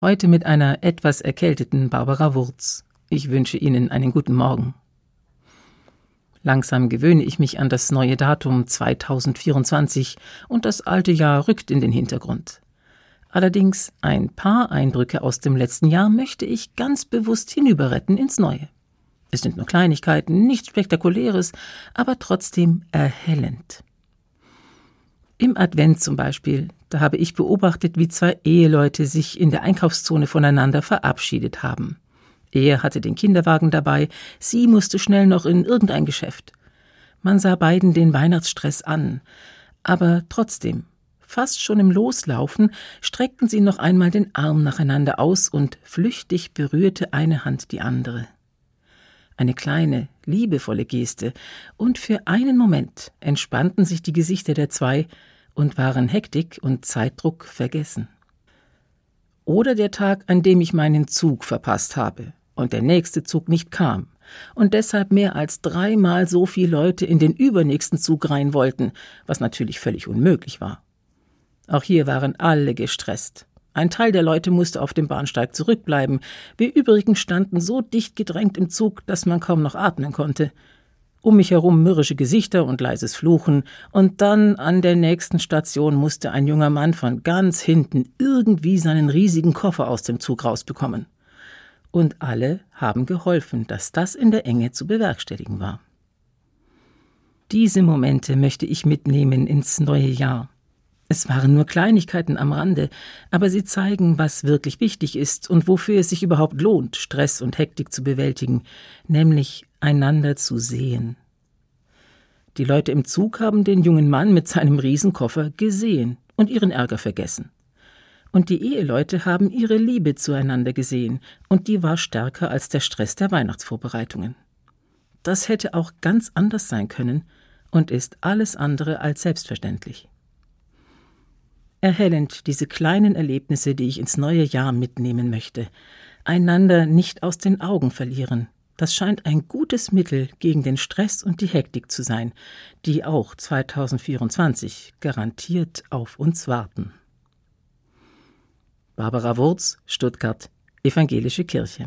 Heute mit einer etwas erkälteten Barbara Wurz. Ich wünsche Ihnen einen guten Morgen. Langsam gewöhne ich mich an das neue Datum 2024 und das alte Jahr rückt in den Hintergrund. Allerdings ein paar Eindrücke aus dem letzten Jahr möchte ich ganz bewusst hinüberretten ins Neue. Es sind nur Kleinigkeiten, nichts Spektakuläres, aber trotzdem erhellend. Im Advent zum Beispiel, da habe ich beobachtet, wie zwei Eheleute sich in der Einkaufszone voneinander verabschiedet haben. Er hatte den Kinderwagen dabei, sie musste schnell noch in irgendein Geschäft. Man sah beiden den Weihnachtsstress an, aber trotzdem, fast schon im Loslaufen, streckten sie noch einmal den Arm nacheinander aus und flüchtig berührte eine Hand die andere. Eine kleine, liebevolle Geste, und für einen Moment entspannten sich die Gesichter der zwei und waren Hektik und Zeitdruck vergessen. Oder der Tag, an dem ich meinen Zug verpasst habe und der nächste Zug nicht kam und deshalb mehr als dreimal so viele Leute in den übernächsten Zug rein wollten, was natürlich völlig unmöglich war. Auch hier waren alle gestresst. Ein Teil der Leute musste auf dem Bahnsteig zurückbleiben, wir übrigen standen so dicht gedrängt im Zug, dass man kaum noch atmen konnte. Um mich herum mürrische Gesichter und leises Fluchen, und dann an der nächsten Station musste ein junger Mann von ganz hinten irgendwie seinen riesigen Koffer aus dem Zug rausbekommen und alle haben geholfen, dass das in der Enge zu bewerkstelligen war. Diese Momente möchte ich mitnehmen ins neue Jahr. Es waren nur Kleinigkeiten am Rande, aber sie zeigen, was wirklich wichtig ist und wofür es sich überhaupt lohnt, Stress und Hektik zu bewältigen, nämlich einander zu sehen. Die Leute im Zug haben den jungen Mann mit seinem Riesenkoffer gesehen und ihren Ärger vergessen und die Eheleute haben ihre Liebe zueinander gesehen, und die war stärker als der Stress der Weihnachtsvorbereitungen. Das hätte auch ganz anders sein können und ist alles andere als selbstverständlich. Erhellend diese kleinen Erlebnisse, die ich ins neue Jahr mitnehmen möchte, einander nicht aus den Augen verlieren, das scheint ein gutes Mittel gegen den Stress und die Hektik zu sein, die auch 2024 garantiert auf uns warten. Barbara Wurz, Stuttgart, Evangelische Kirche.